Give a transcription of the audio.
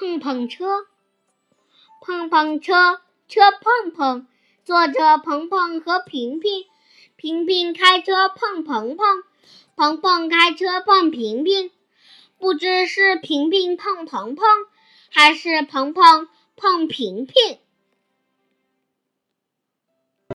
碰碰车。碰碰车车碰碰坐着鹏鹏和平平平平开车碰鹏鹏鹏鹏开车碰平平。不知是平平碰鹏鹏还是鹏鹏碰平平。